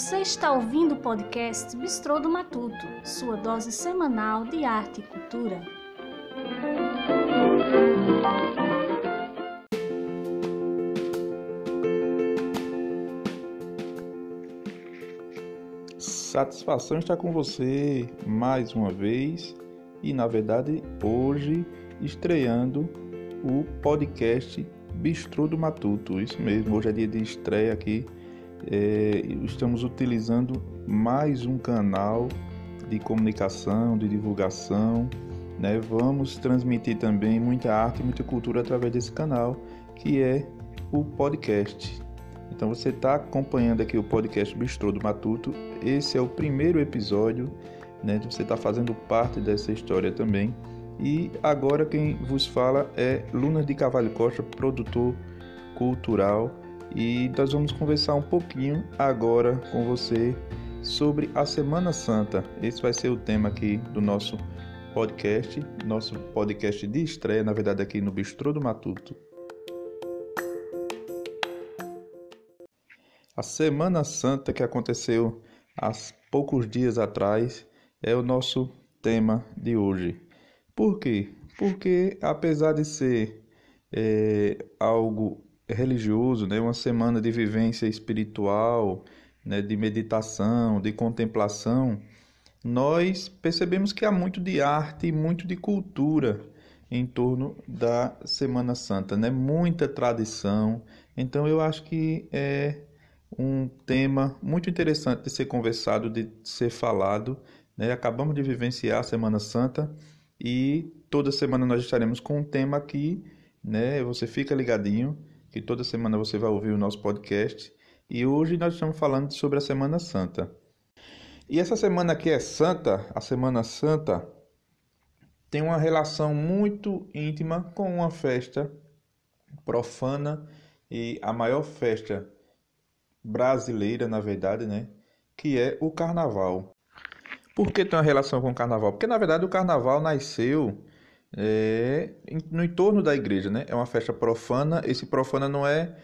Você está ouvindo o podcast Bistrô do Matuto, sua dose semanal de arte e cultura. Satisfação estar com você mais uma vez e, na verdade, hoje estreando o podcast Bistrô do Matuto. Isso mesmo, hoje é dia de estreia aqui. É, estamos utilizando mais um canal de comunicação, de divulgação. Né? Vamos transmitir também muita arte e muita cultura através desse canal, que é o podcast. Então você está acompanhando aqui o podcast Bistrô do Matuto. Esse é o primeiro episódio, né? Você está fazendo parte dessa história também. E agora quem vos fala é Luna de Cavalho Costa, produtor cultural, e nós vamos conversar um pouquinho agora com você sobre a Semana Santa. Esse vai ser o tema aqui do nosso podcast, nosso podcast de estreia, na verdade aqui no Bistrô do Matuto. A Semana Santa que aconteceu há poucos dias atrás é o nosso tema de hoje. Por quê? Porque apesar de ser é, algo religioso, né, uma semana de vivência espiritual, né, de meditação, de contemplação, nós percebemos que há muito de arte e muito de cultura em torno da Semana Santa, né? Muita tradição. Então eu acho que é um tema muito interessante de ser conversado, de ser falado. Né? Acabamos de vivenciar a Semana Santa e toda semana nós estaremos com um tema aqui, né? Você fica ligadinho que toda semana você vai ouvir o nosso podcast. E hoje nós estamos falando sobre a Semana Santa. E essa semana aqui é santa, a Semana Santa tem uma relação muito íntima com uma festa profana e a maior festa brasileira, na verdade, né? Que é o Carnaval. Por que tem uma relação com o carnaval? Porque na verdade o carnaval nasceu é, no entorno da igreja, né? É uma festa profana. Esse profana não é,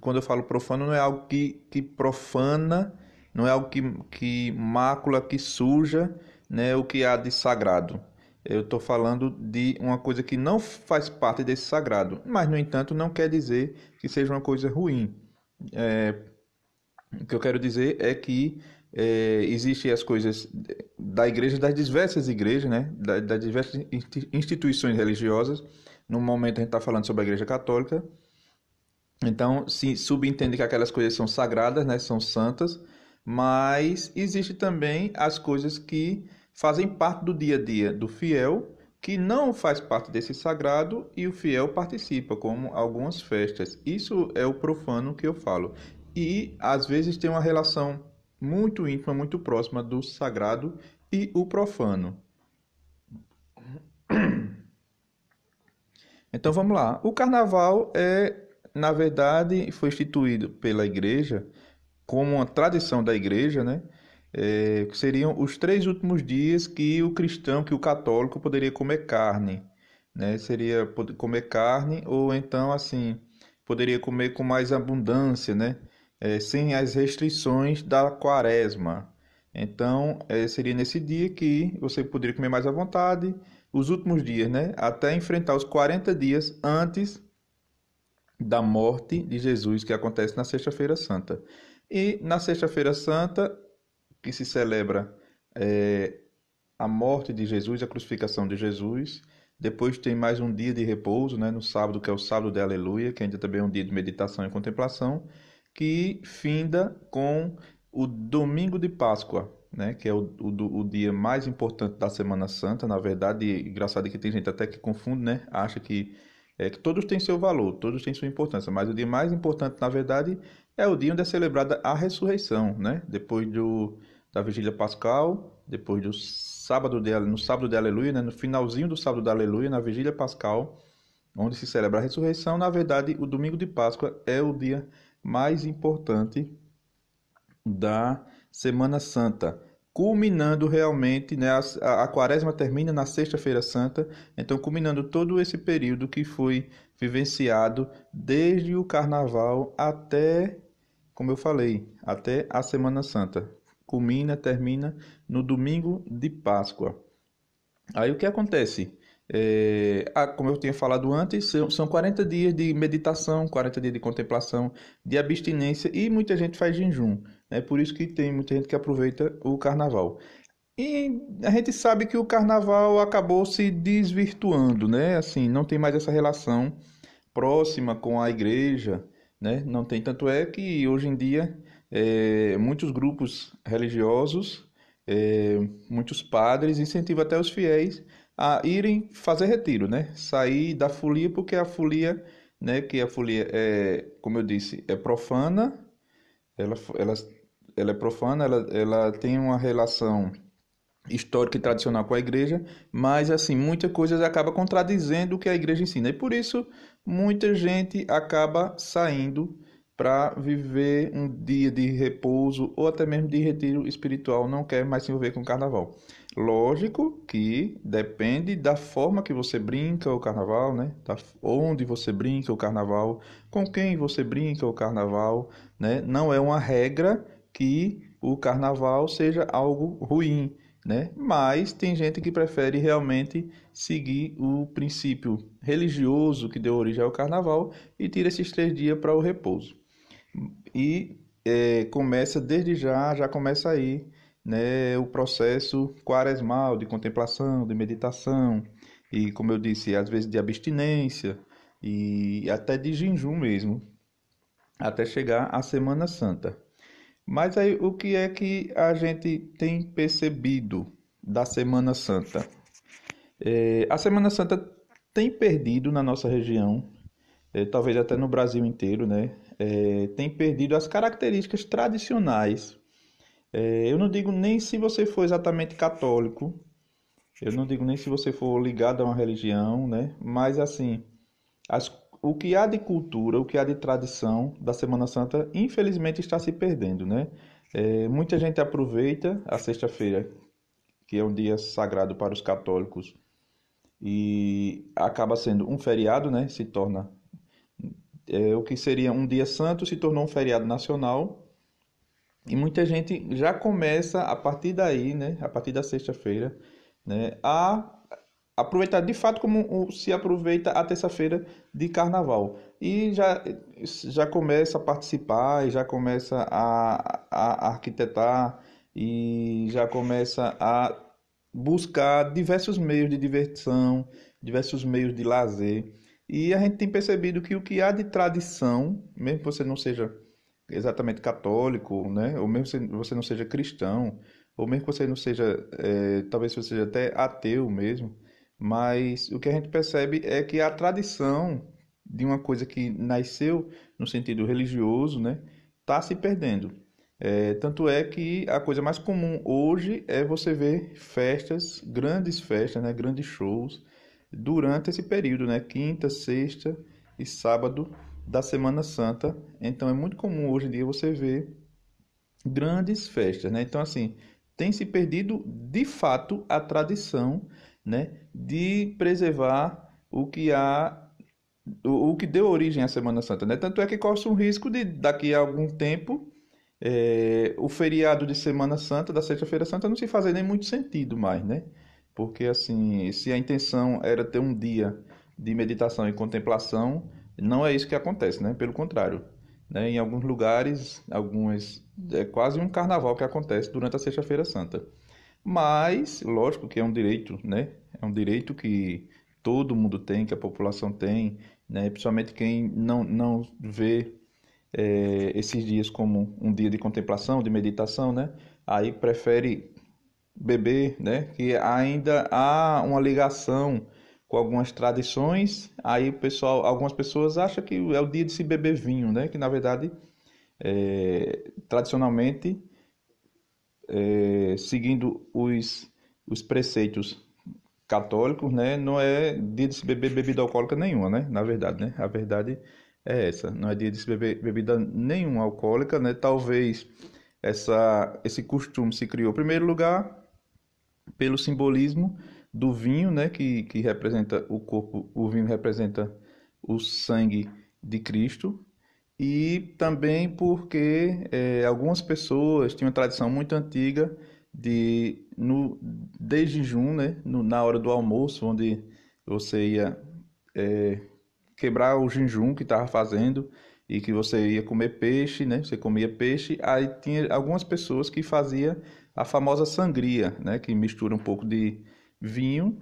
quando eu falo profano, não é algo que, que profana, não é algo que, que mácula, que suja, né? O que há de sagrado. Eu estou falando de uma coisa que não faz parte desse sagrado, mas no entanto não quer dizer que seja uma coisa ruim. É, o que eu quero dizer é que é, existem as coisas da igreja, das diversas igrejas, né? das, das diversas instituições religiosas. No momento a gente está falando sobre a igreja católica. Então, se subentende que aquelas coisas são sagradas, né? são santas, mas existe também as coisas que fazem parte do dia a dia do fiel, que não faz parte desse sagrado e o fiel participa, como algumas festas. Isso é o profano que eu falo. E às vezes tem uma relação muito íntima, muito próxima do sagrado e o profano. Então vamos lá. O carnaval é, na verdade, foi instituído pela igreja como uma tradição da igreja, né? É, que seriam os três últimos dias que o cristão, que o católico poderia comer carne, né? Seria comer carne ou então assim poderia comer com mais abundância, né? É, sem as restrições da quaresma. Então, é, seria nesse dia que você poderia comer mais à vontade, os últimos dias, né? Até enfrentar os 40 dias antes da morte de Jesus, que acontece na Sexta-feira Santa. E na Sexta-feira Santa, que se celebra é, a morte de Jesus, a crucificação de Jesus. Depois tem mais um dia de repouso, né? No sábado, que é o sábado de Aleluia, que ainda também é um dia de meditação e contemplação que finda com o domingo de Páscoa, né, que é o, o, o, dia mais importante da Semana Santa. Na verdade, engraçado que tem gente até que confunde, né, acha que, é, que todos têm seu valor, todos têm sua importância, mas o dia mais importante, na verdade, é o dia onde é celebrada a ressurreição, né, depois do, da vigília pascal, depois do sábado de, no sábado de Aleluia, né, no finalzinho do sábado da Aleluia, na vigília pascal, onde se celebra a ressurreição. Na verdade, o domingo de Páscoa é o dia mais importante da Semana Santa, culminando realmente, né, a, a quaresma termina na Sexta-feira Santa, então culminando todo esse período que foi vivenciado desde o Carnaval até como eu falei, até a Semana Santa. Culmina, termina no domingo de Páscoa. Aí o que acontece? É, como eu tinha falado antes, são 40 dias de meditação, 40 dias de contemplação, de abstinência e muita gente faz jejum. É por isso que tem muita gente que aproveita o carnaval. E a gente sabe que o carnaval acabou se desvirtuando, né? Assim, não tem mais essa relação próxima com a igreja, né? Não tem tanto é que hoje em dia é, muitos grupos religiosos, é, muitos padres incentivam até os fiéis a irem fazer retiro, né? Sair da folia porque a folia, né? Que a folia é, como eu disse, é profana. Ela, ela, ela é profana, ela, ela tem uma relação histórica e tradicional com a igreja, mas assim, muitas coisas acaba contradizendo o que a igreja ensina. E por isso muita gente acaba saindo para viver um dia de repouso ou até mesmo de retiro espiritual, não quer mais se envolver com o carnaval. Lógico que depende da forma que você brinca o carnaval, né? Da onde você brinca o carnaval, com quem você brinca o carnaval, né? Não é uma regra que o carnaval seja algo ruim, né? Mas tem gente que prefere realmente seguir o princípio religioso que deu origem ao carnaval e tira esses três dias para o repouso. E é, começa desde já, já começa aí né, o processo quaresmal de contemplação, de meditação e, como eu disse, às vezes de abstinência e até de jejum mesmo, até chegar à Semana Santa. Mas aí o que é que a gente tem percebido da Semana Santa? É, a Semana Santa tem perdido na nossa região, é, talvez até no Brasil inteiro, né? É, tem perdido as características tradicionais. É, eu não digo nem se você for exatamente católico, eu não digo nem se você for ligado a uma religião, né? Mas assim, as o que há de cultura, o que há de tradição da Semana Santa, infelizmente está se perdendo, né? É, muita gente aproveita a sexta-feira, que é um dia sagrado para os católicos, e acaba sendo um feriado, né? Se torna é, o que seria um dia santo se tornou um feriado nacional. E muita gente já começa a partir daí, né? A partir da sexta-feira, né? A aproveitar de fato como se aproveita a terça-feira de carnaval. E já, já começa a participar, já começa a, a arquitetar e já começa a buscar diversos meios de diversão, diversos meios de lazer. E a gente tem percebido que o que há de tradição, mesmo que você não seja exatamente católico, né? ou mesmo que você não seja cristão, ou mesmo que você não seja, é, talvez você seja até ateu mesmo, mas o que a gente percebe é que a tradição de uma coisa que nasceu no sentido religioso, né, está se perdendo. É, tanto é que a coisa mais comum hoje é você ver festas, grandes festas, né, grandes shows, durante esse período, né, quinta, sexta e sábado da Semana Santa. Então é muito comum hoje em dia você ver grandes festas, né? Então assim, tem se perdido de fato a tradição né, de preservar o que há o, que deu origem à Semana Santa, né? Tanto é que corre um risco de daqui a algum tempo é, o feriado de Semana Santa, da Sexta-feira Santa, não se fazer nem muito sentido mais, né? Porque assim, se a intenção era ter um dia de meditação e contemplação, não é isso que acontece, né? Pelo contrário, né? Em alguns lugares, algumas é quase um carnaval que acontece durante a Sexta-feira Santa. Mas, lógico que é um direito, né? É um direito que todo mundo tem, que a população tem, né? Principalmente quem não, não vê é, esses dias como um dia de contemplação, de meditação, né? Aí prefere beber, né? Que ainda há uma ligação com algumas tradições. Aí o pessoal, algumas pessoas acham que é o dia de se beber vinho, né? Que na verdade, é, tradicionalmente é, seguindo os, os preceitos católicos, né, não é dia de se beber bebida alcoólica nenhuma, né, na verdade, né, a verdade é essa, não é dia de se beber bebida nenhuma alcoólica, né, talvez essa, esse costume se criou, em primeiro lugar, pelo simbolismo do vinho, né, que, que representa o corpo, o vinho representa o sangue de Cristo, e também porque é, algumas pessoas tinham uma tradição muito antiga de no de jejum, né, no, na hora do almoço, onde você ia é, quebrar o jejum que estava fazendo e que você ia comer peixe, né? Você comia peixe, aí tinha algumas pessoas que fazia a famosa sangria, né? Que mistura um pouco de vinho,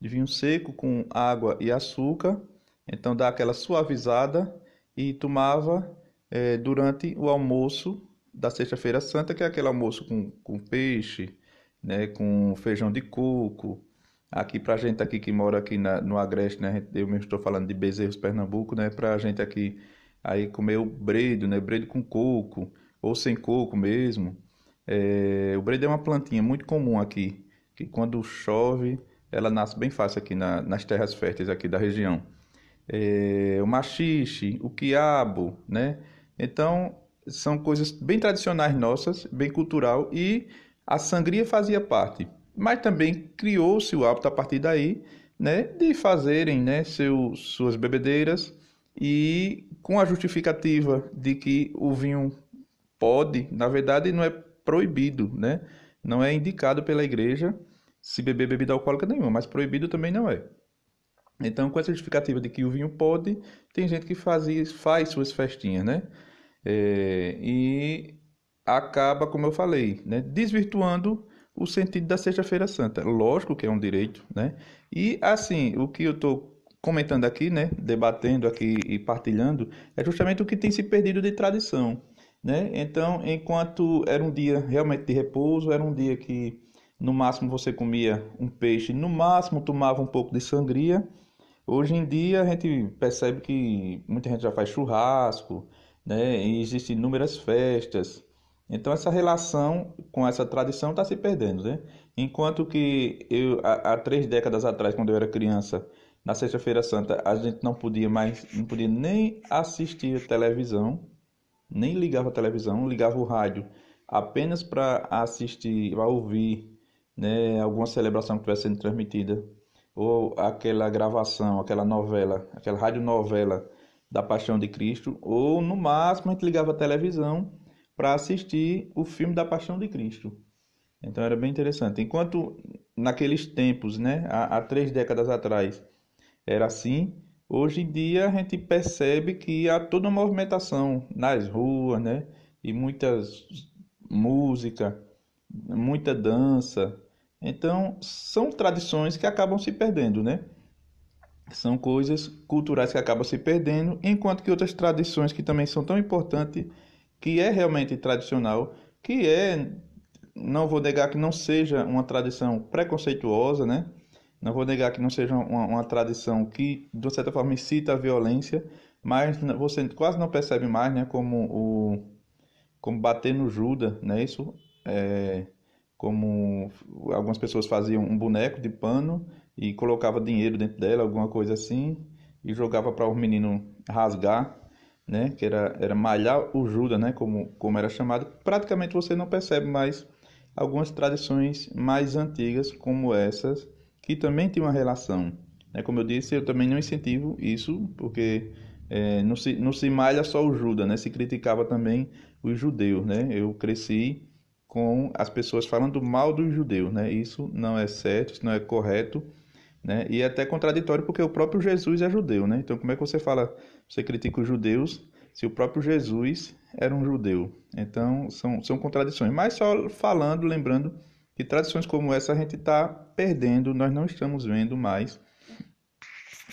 de vinho seco com água e açúcar, então dá aquela suavizada e tomava é, durante o almoço da Sexta-feira Santa, que é aquele almoço com, com peixe, né? Com feijão de coco. Aqui pra gente aqui que mora aqui na, no Agreste, né? Eu mesmo estou falando de Bezerros, Pernambuco, né? Pra gente aqui aí comer o bredo, né? Bredo com coco ou sem coco mesmo. É, o bredo é uma plantinha muito comum aqui, que quando chove ela nasce bem fácil aqui na, nas terras férteis aqui da região. É, o machixe, o quiabo, né? Então são coisas bem tradicionais nossas, bem cultural e a sangria fazia parte. Mas também criou-se o hábito a partir daí, né, de fazerem, né, seu, suas bebedeiras e com a justificativa de que o vinho pode, na verdade não é proibido, né? Não é indicado pela igreja se beber bebida alcoólica nenhuma, mas proibido também não é. Então, com essa justificativa de que o vinho pode, tem gente que faz, faz suas festinhas, né? É, e acaba, como eu falei, né, desvirtuando o sentido da Sexta-feira Santa. Lógico que é um direito, né? E assim, o que eu estou comentando aqui, né, debatendo aqui e partilhando, é justamente o que tem se perdido de tradição, né? Então, enquanto era um dia realmente de repouso, era um dia que no máximo você comia um peixe, no máximo tomava um pouco de sangria. Hoje em dia a gente percebe que muita gente já faz churrasco, né? E existem inúmeras festas. Então essa relação com essa tradição está se perdendo, né? Enquanto que eu há, há três décadas atrás, quando eu era criança, na Sexta-feira Santa, a gente não podia mais, não podia nem assistir televisão, nem ligava a televisão, ligava o rádio apenas para assistir, para ouvir, né, alguma celebração que estivesse sendo transmitida ou aquela gravação, aquela novela, aquela radionovela da Paixão de Cristo, ou no máximo a gente ligava a televisão para assistir o filme da Paixão de Cristo. Então era bem interessante. Enquanto naqueles tempos, né, há, há três décadas atrás, era assim, hoje em dia a gente percebe que há toda uma movimentação nas ruas, né, e muitas música, muita dança. Então são tradições que acabam se perdendo, né? São coisas culturais que acabam se perdendo, enquanto que outras tradições que também são tão importantes, que é realmente tradicional, que é, não vou negar que não seja uma tradição preconceituosa, né? Não vou negar que não seja uma, uma tradição que, de certa forma, incita a violência, mas você quase não percebe mais, né? Como o como bater no Judas, né? Isso é como algumas pessoas faziam um boneco de pano e colocava dinheiro dentro dela, alguma coisa assim, e jogava para o menino rasgar, né? Que era, era malhar o Judas, né? Como, como era chamado. Praticamente você não percebe mais algumas tradições mais antigas como essas, que também tem uma relação. Né? Como eu disse, eu também não incentivo isso, porque é, não, se, não se malha só o Judas, né? Se criticava também os judeus, né? Eu cresci com as pessoas falando mal dos judeus, né? Isso não é certo, isso não é correto, né? E é até contraditório porque o próprio Jesus é judeu, né? Então como é que você fala, você critica os judeus se o próprio Jesus era um judeu? Então são, são contradições. Mas só falando, lembrando que tradições como essa a gente está perdendo, nós não estamos vendo mais.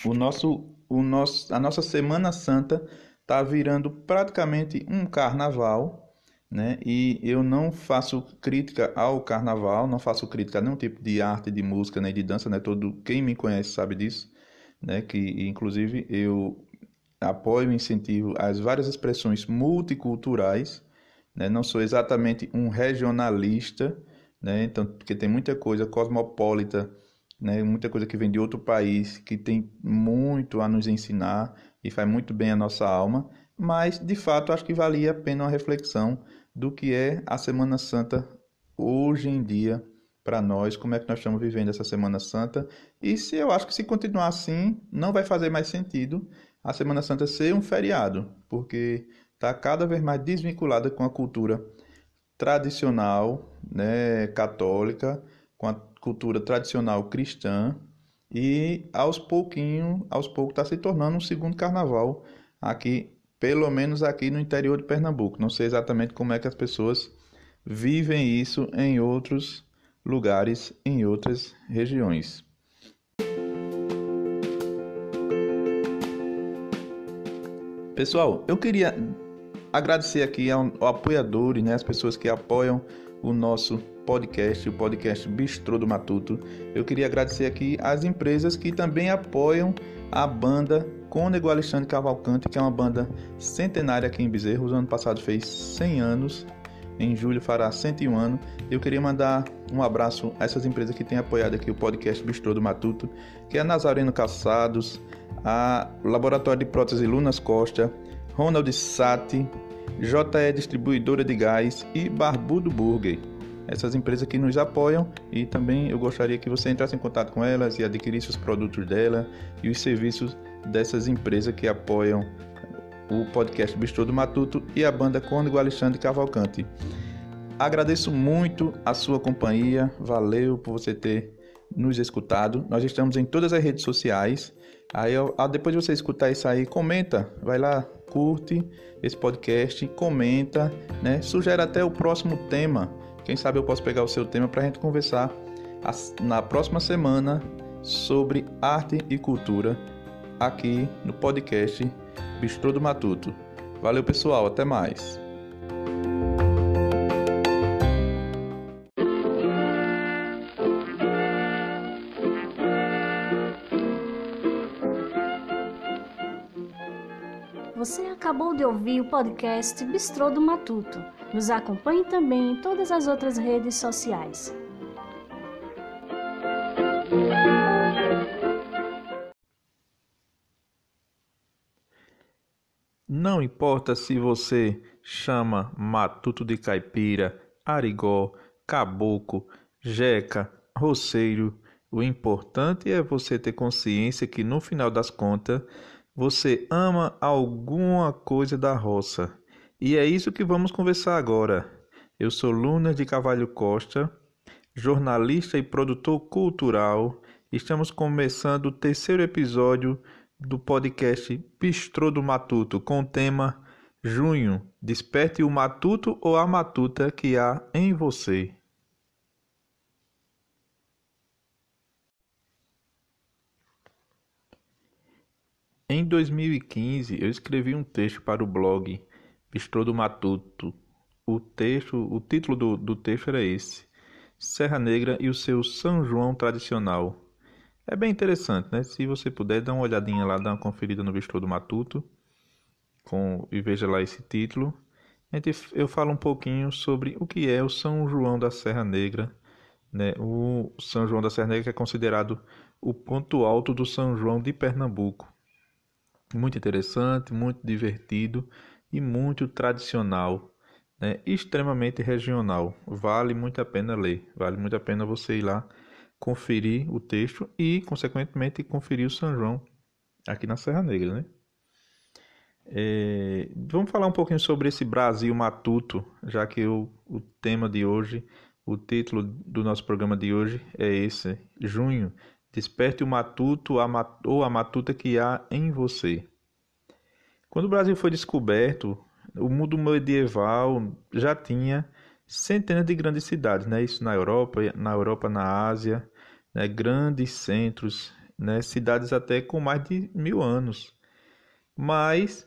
O nosso, o nosso, a nossa Semana Santa está virando praticamente um carnaval, né? E eu não faço crítica ao carnaval, não faço crítica a nenhum tipo de arte, de música, nem de dança, né? Todo quem me conhece sabe disso, né? Que inclusive eu apoio e incentivo as várias expressões multiculturais, né? Não sou exatamente um regionalista, né? Então, porque tem muita coisa cosmopolita, né? Muita coisa que vem de outro país que tem muito a nos ensinar e faz muito bem a nossa alma, mas de fato acho que valia a pena uma reflexão do que é a Semana Santa hoje em dia para nós como é que nós estamos vivendo essa Semana Santa. E se eu acho que se continuar assim não vai fazer mais sentido a Semana Santa ser um feriado, porque está cada vez mais desvinculada com a cultura tradicional, né, católica, com a cultura tradicional cristã. E aos pouquinho, aos poucos está se tornando um segundo carnaval aqui, pelo menos aqui no interior de Pernambuco. Não sei exatamente como é que as pessoas vivem isso em outros lugares, em outras regiões. Pessoal, eu queria agradecer aqui ao, ao apoiadores, né, as pessoas que apoiam o nosso podcast, o podcast Bistrô do Matuto. Eu queria agradecer aqui às empresas que também apoiam a banda Cônego Alexandre Cavalcante, que é uma banda centenária aqui em Bezerro. O ano passado fez 100 anos, em julho fará 101 anos. Eu queria mandar um abraço a essas empresas que têm apoiado aqui o podcast Bistrô do Matuto, que é a Nazareno Calçados, a Laboratório de Prótese Lunas Costa, Ronald Sati, JE Distribuidora de Gás e Barbudo Burger. Essas empresas que nos apoiam e também eu gostaria que você entrasse em contato com elas e adquirisse os produtos dela e os serviços dessas empresas que apoiam o podcast Bistrô do Matuto e a banda Cônigo Alexandre Cavalcante. Agradeço muito a sua companhia, valeu por você ter nos escutado. Nós estamos em todas as redes sociais. Aí, depois de você escutar isso aí, comenta, vai lá, curte esse podcast, comenta, né? Sugere até o próximo tema. Quem sabe eu posso pegar o seu tema para a gente conversar na próxima semana sobre arte e cultura aqui no podcast Bistrô do Matuto. Valeu, pessoal, até mais. Você acabou de ouvir o podcast Bistrô do Matuto. Nos acompanhe também em todas as outras redes sociais. Não importa se você chama matuto de caipira, arigó, caboclo, jeca, roceiro, o importante é você ter consciência que no final das contas você ama alguma coisa da roça. E é isso que vamos conversar agora. Eu sou Luna de Cavalho Costa, jornalista e produtor cultural. Estamos começando o terceiro episódio do podcast Bistrô do Matuto com o tema Junho, desperte o matuto ou a matuta que há em você. Em 2015, eu escrevi um texto para o blog Bistrô do Matuto. O texto, o título do, do texto era esse: Serra Negra e o seu São João tradicional. É bem interessante, né? Se você puder, dá uma olhadinha lá, dá uma conferida no Bistrô do Matuto com, e veja lá esse título. Eu falo um pouquinho sobre o que é o São João da Serra Negra. Né? O São João da Serra Negra é considerado o ponto alto do São João de Pernambuco muito interessante, muito divertido e muito tradicional, né? extremamente regional. Vale muito a pena ler, vale muito a pena você ir lá conferir o texto e, consequentemente, conferir o São João aqui na Serra Negra. Né? É, vamos falar um pouquinho sobre esse Brasil Matuto, já que o, o tema de hoje, o título do nosso programa de hoje é esse: Junho Desperte o matuto ou a matuta que há em você. Quando o Brasil foi descoberto, o mundo medieval já tinha centenas de grandes cidades, né? Isso na Europa, na Europa, na Ásia, né? grandes centros, né? Cidades até com mais de mil anos. Mas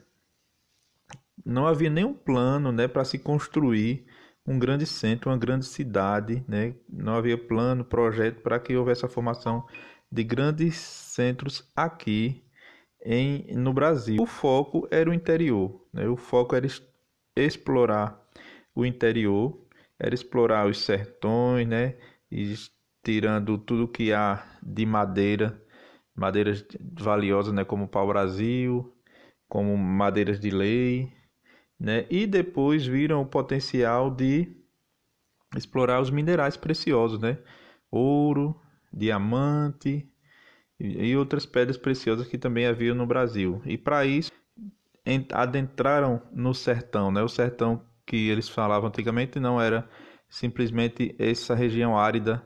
não havia nenhum plano, né, para se construir um grande centro, uma grande cidade, né? Não havia plano, projeto para que houvesse a formação de grandes centros aqui em, no Brasil. O foco era o interior, né? o foco era explorar o interior, era explorar os sertões, né? Tirando tudo que há de madeira, madeiras valiosas, né? Como pau-brasil, como madeiras de lei, né? E depois viram o potencial de explorar os minerais preciosos, né? ouro, diamante e outras pedras preciosas que também havia no Brasil. E para isso adentraram no sertão, né? O sertão que eles falavam antigamente não era simplesmente essa região árida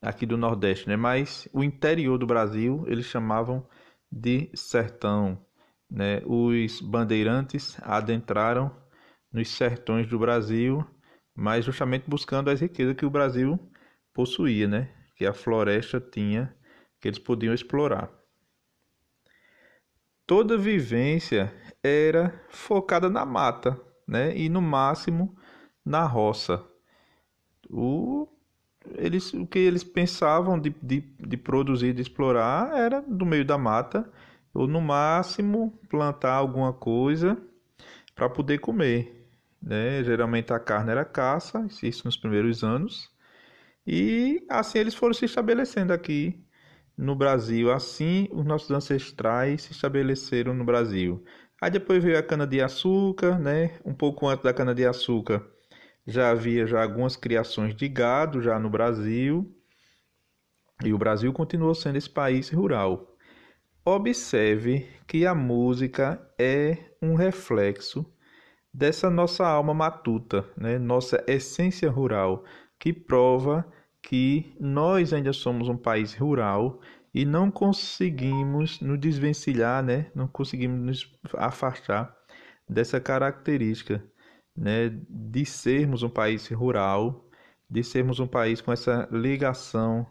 aqui do Nordeste, né? Mas o interior do Brasil eles chamavam de sertão, né? Os bandeirantes adentraram nos sertões do Brasil, mas justamente buscando as riquezas que o Brasil possuía, né? Que a floresta tinha, que eles podiam explorar. Toda vivência era focada na mata, né? E no máximo na roça. O, eles, o que eles pensavam de, de, de produzir, de explorar, era no meio da mata, ou no máximo plantar alguma coisa para poder comer. Né? Geralmente a carne era caça, isso nos primeiros anos. E assim eles foram se estabelecendo aqui no Brasil. Assim os nossos ancestrais se estabeleceram no Brasil. Aí depois veio a cana-de-açúcar, né? Um pouco antes da cana-de-açúcar já havia já algumas criações de gado já no Brasil. E o Brasil continuou sendo esse país rural. Observe que a música é um reflexo dessa nossa alma matuta, né? nossa essência rural, que prova que nós ainda somos um país rural e não conseguimos nos desvencilhar, né? não conseguimos nos afastar dessa característica né? de sermos um país rural, de sermos um país com essa ligação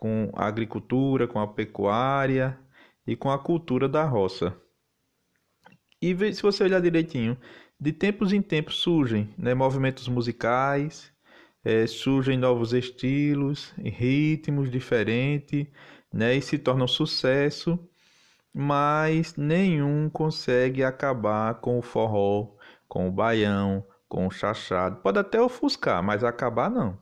com a agricultura, com a pecuária e com a cultura da roça. E se você olhar direitinho, de tempos em tempos surgem né, movimentos musicais, é, surgem novos estilos, ritmos diferentes, né, e se tornam sucesso, mas nenhum consegue acabar com o forró, com o baião, com o chachado. Pode até ofuscar, mas acabar não.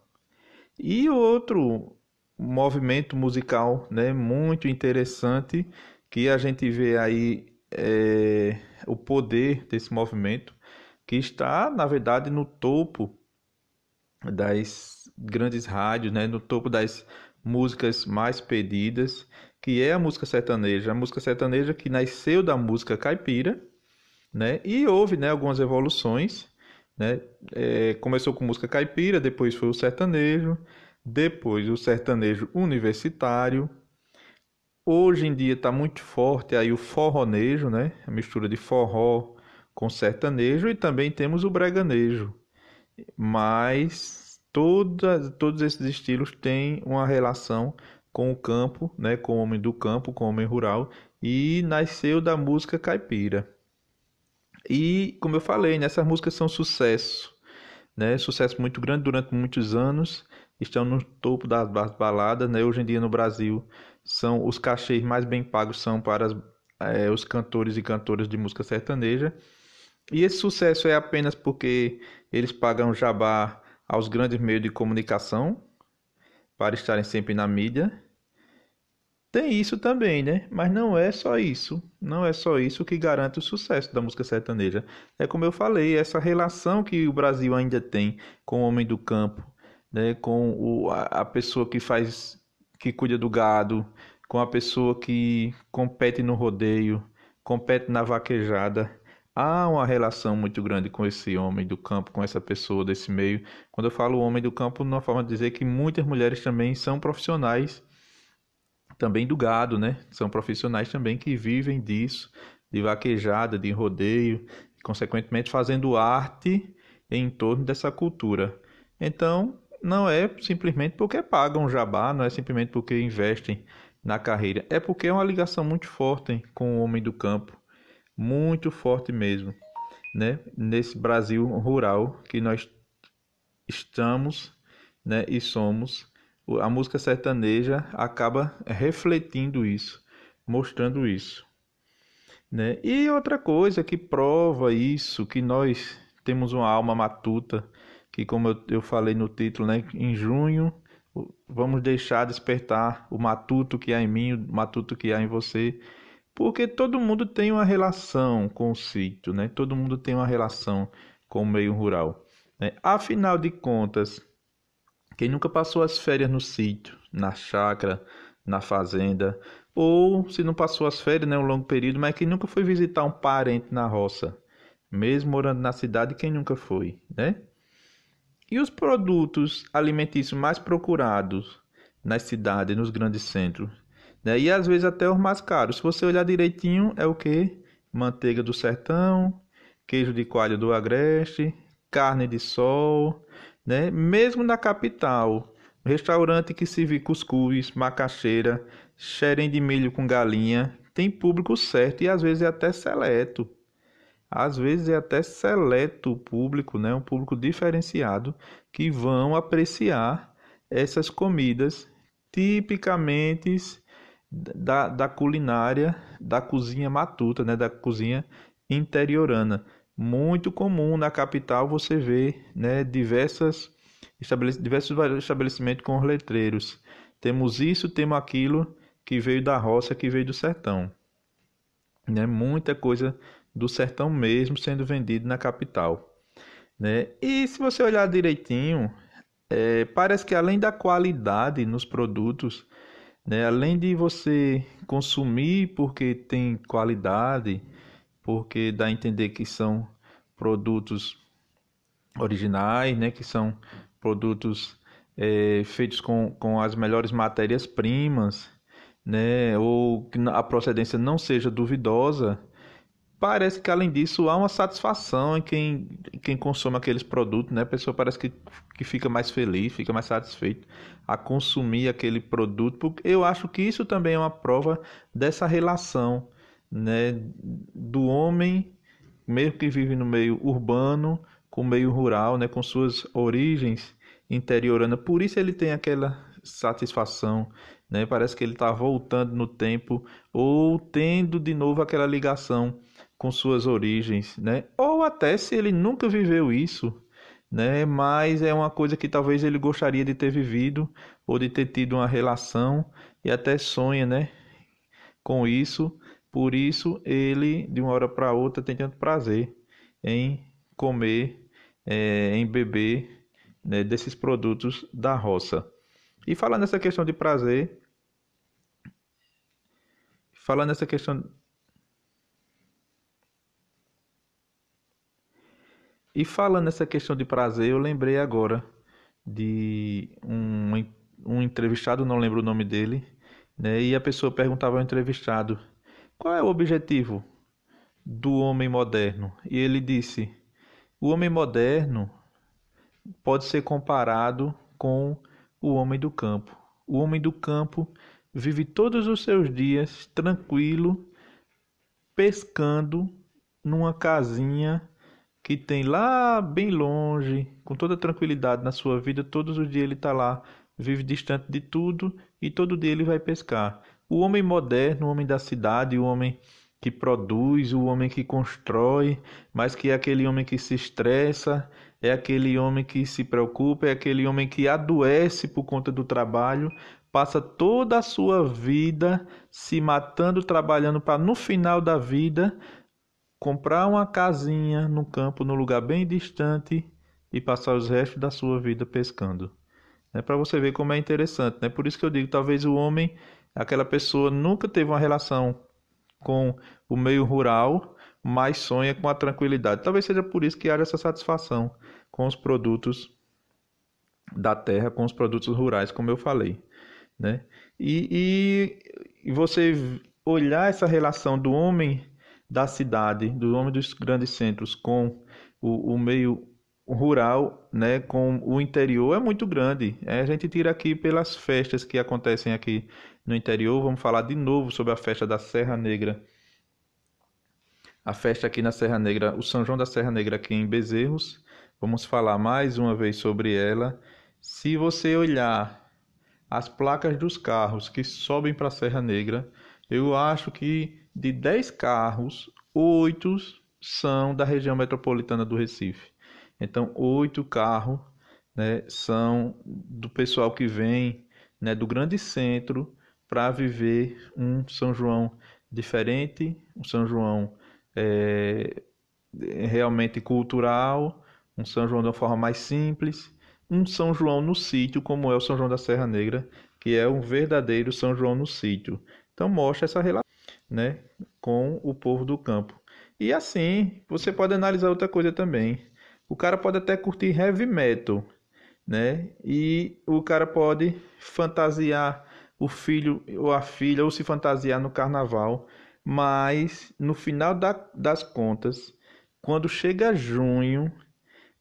E outro movimento musical né, muito interessante que a gente vê aí é, o poder desse movimento que está, na verdade, no topo das grandes rádios, né, no topo das músicas mais pedidas, que é a música sertaneja, a música sertaneja que nasceu da música caipira, né, e houve, né, algumas evoluções, né, é, começou com música caipira, depois foi o sertanejo, depois o sertanejo universitário, hoje em dia está muito forte aí o forronejo, né, a mistura de forró com sertanejo e também temos o breganejo. Mas toda, todos esses estilos têm uma relação com o campo, né, com o homem do campo, com o homem rural e nasceu da música caipira. E como eu falei, né, músicas são sucesso, né? Sucesso muito grande durante muitos anos, estão no topo das, das baladas, né? Hoje em dia no Brasil são os cachês mais bem pagos são para as, é, os cantores e cantoras de música sertaneja e esse sucesso é apenas porque eles pagam jabá aos grandes meios de comunicação para estarem sempre na mídia. Tem isso também, né? Mas não é só isso. Não é só isso que garante o sucesso da música sertaneja. É como eu falei, essa relação que o Brasil ainda tem com o homem do campo, né? com o, a, a pessoa que faz, que cuida do gado, com a pessoa que compete no rodeio, compete na vaquejada há uma relação muito grande com esse homem do campo, com essa pessoa desse meio. Quando eu falo homem do campo, numa forma de dizer que muitas mulheres também são profissionais também do gado, né? São profissionais também que vivem disso, de vaquejada, de rodeio, e, consequentemente fazendo arte em torno dessa cultura. Então, não é simplesmente porque pagam jabá, não é simplesmente porque investem na carreira, é porque é uma ligação muito forte com o homem do campo muito forte mesmo, né? Nesse Brasil rural que nós estamos, né? E somos, a música sertaneja acaba refletindo isso, mostrando isso, né? E outra coisa que prova isso, que nós temos uma alma matuta, que como eu, eu falei no título, né? Em junho vamos deixar despertar o matuto que há em mim, o matuto que há em você porque todo mundo tem uma relação com o sítio, né? Todo mundo tem uma relação com o meio rural. Né? Afinal de contas, Quem nunca passou as férias no sítio, na chácara, na fazenda, ou se não passou as férias, né, um longo período, mas quem nunca foi visitar um parente na roça, mesmo morando na cidade, quem nunca foi, né? E os produtos alimentícios mais procurados nas cidades, nos grandes centros, né? E às vezes até os mais caros. Se você olhar direitinho, é o que? Manteiga do sertão, queijo de coalho do agreste, carne de sol, né? Mesmo na capital, restaurante que serve cuscuz, macaxeira, xerém de milho com galinha, tem público certo e às vezes é até seleto. Às vezes é até seleto o público, né? um público diferenciado, que vão apreciar essas comidas tipicamente da, da culinária da cozinha matuta, né? da cozinha interiorana muito comum na capital você vê né, diversas, diversos estabelecimentos com letreiros. Temos isso, temos aquilo que veio da roça, que veio do sertão. Né? Muita coisa do sertão mesmo sendo vendido na capital. Né? E se você olhar direitinho, é, parece que além da qualidade nos produtos, né, além de você consumir porque tem qualidade, porque dá a entender que são produtos originais, né, que são produtos é, feitos com, com as melhores matérias-primas, né, ou que a procedência não seja duvidosa, parece que além disso há uma satisfação em quem, quem consome aqueles produtos, né? A pessoa parece que, que fica mais feliz, fica mais satisfeito a consumir aquele produto, porque eu acho que isso também é uma prova dessa relação né, do homem, mesmo que vive no meio urbano, com o meio rural, né, com suas origens interioranas. Por isso ele tem aquela satisfação, né? Parece que ele está voltando no tempo ou tendo de novo aquela ligação com suas origens, né? Ou até se ele nunca viveu isso, né? Mas é uma coisa que talvez ele gostaria de ter vivido ou de ter tido uma relação e até sonha, né? Com isso, por isso, ele, de uma hora para outra, tem tanto prazer em comer, é, em beber né, desses produtos da roça. E falando nessa questão de prazer, falando nessa questão. E falando nessa questão de prazer, eu lembrei agora de um, um entrevistado, não lembro o nome dele, né? E a pessoa perguntava ao entrevistado qual é o objetivo do homem moderno? E ele disse: o homem moderno pode ser comparado com o homem do campo. O homem do campo vive todos os seus dias tranquilo, pescando numa casinha que tem lá bem longe, com toda tranquilidade na sua vida. Todos os dias ele está lá, vive distante de tudo e todo dia ele vai pescar. O homem moderno, o homem da cidade, o homem que produz, o homem que constrói, mas que é aquele homem que se estressa, é aquele homem que se preocupa, é aquele homem que adoece por conta do trabalho, passa toda a sua vida se matando, trabalhando para no final da vida comprar uma casinha no campo, num lugar bem distante e passar os restos da sua vida pescando. É para você ver como é interessante, né? Por isso que eu digo, talvez o homem aquela pessoa nunca teve uma relação com o meio rural, mas sonha com a tranquilidade. Talvez seja por isso que haja essa satisfação com os produtos da terra, com os produtos rurais, como eu falei. Né? E, e, e você olhar essa relação do homem da cidade, do homem dos grandes centros com o, o meio rural, né, com o interior é muito grande. É, a gente tira aqui pelas festas que acontecem aqui no interior. Vamos falar de novo sobre a festa da Serra Negra. A festa aqui na Serra Negra, o São João da Serra Negra aqui em Bezerros. Vamos falar mais uma vez sobre ela. Se você olhar as placas dos carros que sobem para a Serra Negra, eu acho que de 10 carros, 8 são da região metropolitana do Recife. Então, oito carros né, são do pessoal que vem né, do grande centro para viver um São João diferente, um São João é, realmente cultural, um São João de uma forma mais simples, um São João no sítio, como é o São João da Serra Negra, que é um verdadeiro São João no sítio. Então mostra essa relação, né, com o povo do campo. E assim, você pode analisar outra coisa também. O cara pode até curtir heavy metal, né? E o cara pode fantasiar o filho ou a filha ou se fantasiar no carnaval, mas no final da, das contas, quando chega junho,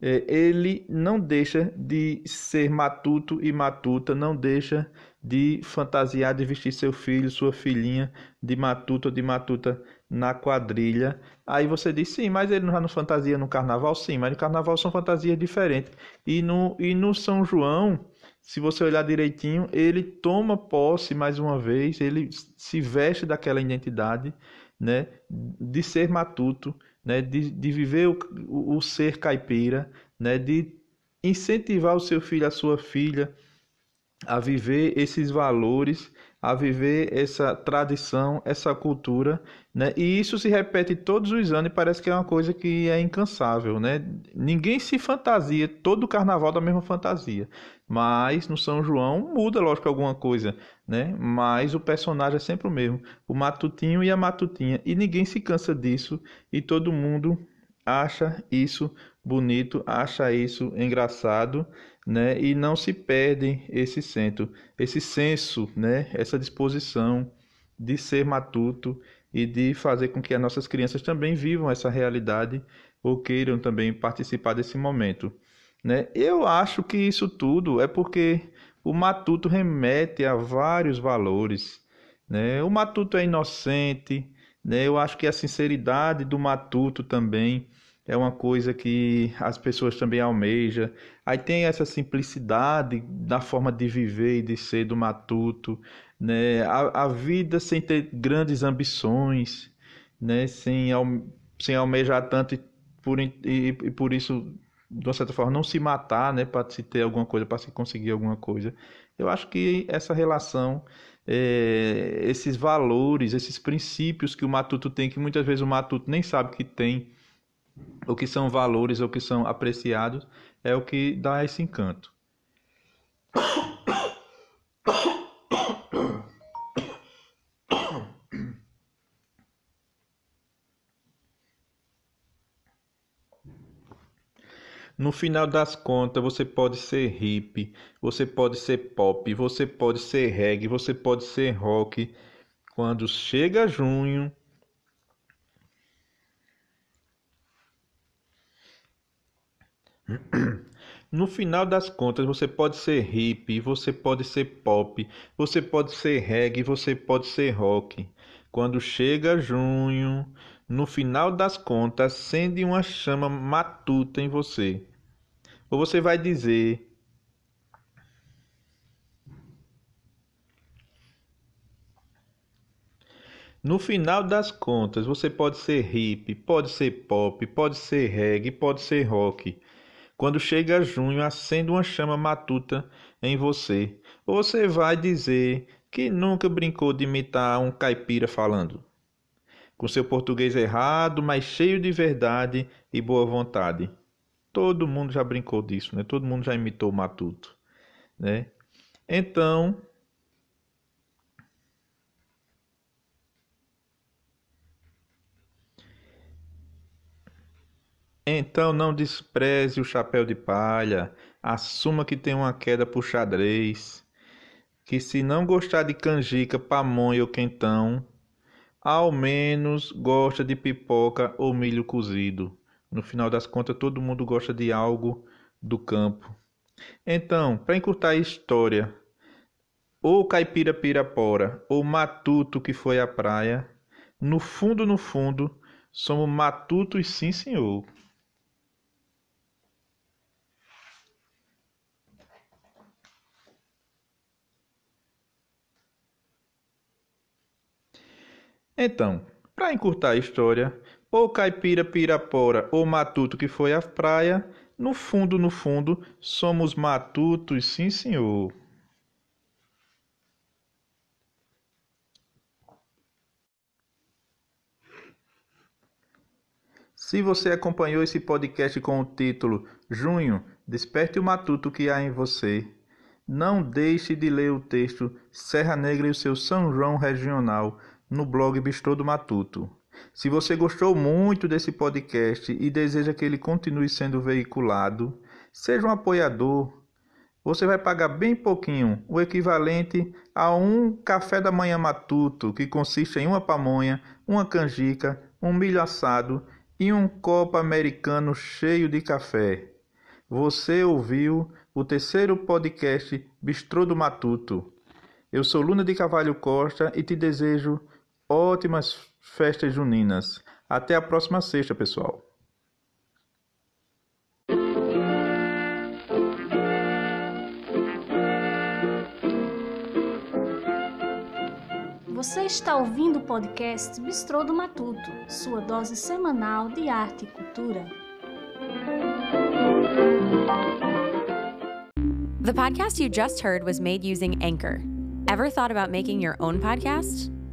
é, ele não deixa de ser matuto e matuta, não deixa de fantasiar, de vestir seu filho, sua filhinha de matuto ou de matuta na quadrilha. Aí você diz, sim, mas ele já não fantasia no carnaval? Sim, mas no carnaval são fantasias diferentes. E no, e no São João, se você olhar direitinho, ele toma posse mais uma vez, ele se veste daquela identidade, né, de ser matuto, né, de, de viver o, o, o ser caipira, né, de incentivar o seu filho, a sua filha a viver esses valores, a viver essa tradição, essa cultura, né? E isso se repete todos os anos e parece que é uma coisa que é incansável, né? Ninguém se fantasia todo carnaval da mesma fantasia, mas no São João muda, lógico, alguma coisa, né? Mas o personagem é sempre o mesmo, o matutinho e a matutinha, e ninguém se cansa disso e todo mundo acha isso bonito, acha isso engraçado, né? E não se perde esse senso, esse senso, né? Essa disposição de ser matuto e de fazer com que as nossas crianças também vivam essa realidade ou queiram também participar desse momento, né? Eu acho que isso tudo é porque o matuto remete a vários valores, né? O matuto é inocente, né? Eu acho que a sinceridade do matuto também é uma coisa que as pessoas também almejam. Aí tem essa simplicidade da forma de viver e de ser do matuto, né? A, a vida sem ter grandes ambições, né? Sem, sem almejar tanto e por, e, e por isso, de uma certa forma, não se matar, né? Para se ter alguma coisa, para se conseguir alguma coisa. Eu acho que essa relação é, esses valores, esses princípios que o matuto tem, que muitas vezes o matuto nem sabe que tem, o que são valores, o que são apreciados, é o que dá esse encanto. No final das contas, você pode ser hip, você pode ser pop, você pode ser reggae, você pode ser rock. Quando chega junho, No final das contas, você pode ser hip, você pode ser pop, você pode ser reggae, você pode ser rock. Quando chega junho, no final das contas, acende uma chama matuta em você. Ou você vai dizer: No final das contas, você pode ser hip, pode ser pop, pode ser reggae, pode ser rock. Quando chega junho, acende uma chama matuta em você. Você vai dizer que nunca brincou de imitar um caipira falando. Com seu português errado, mas cheio de verdade e boa vontade. Todo mundo já brincou disso, né? Todo mundo já imitou o matuto, né? Então, Então não despreze o chapéu de palha, assuma que tem uma queda por xadrez, que se não gostar de canjica, pamonha ou quentão, ao menos gosta de pipoca ou milho cozido. No final das contas, todo mundo gosta de algo do campo. Então, para encurtar a história, ou caipira pirapora, ou matuto que foi à praia, no fundo, no fundo, somos matutos sim, senhor. Então, para encurtar a história, ou caipira pirapora ou matuto que foi à praia, no fundo, no fundo, somos matutos, sim senhor. Se você acompanhou esse podcast com o título Junho, Desperte o matuto que há em você. Não deixe de ler o texto Serra Negra e o seu São João Regional no blog Bistrô do Matuto. Se você gostou muito desse podcast e deseja que ele continue sendo veiculado, seja um apoiador. Você vai pagar bem pouquinho, o equivalente a um café da manhã matuto, que consiste em uma pamonha, uma canjica, um milho assado e um copo americano cheio de café. Você ouviu o terceiro podcast Bistrô do Matuto. Eu sou Luna de Cavalho Costa e te desejo ótimas festas juninas. Até a próxima sexta, pessoal. Você está ouvindo o podcast Bistrô do Matuto, sua dose semanal de arte e cultura. The podcast you just heard was made using Anchor. Ever thought about making your own podcast?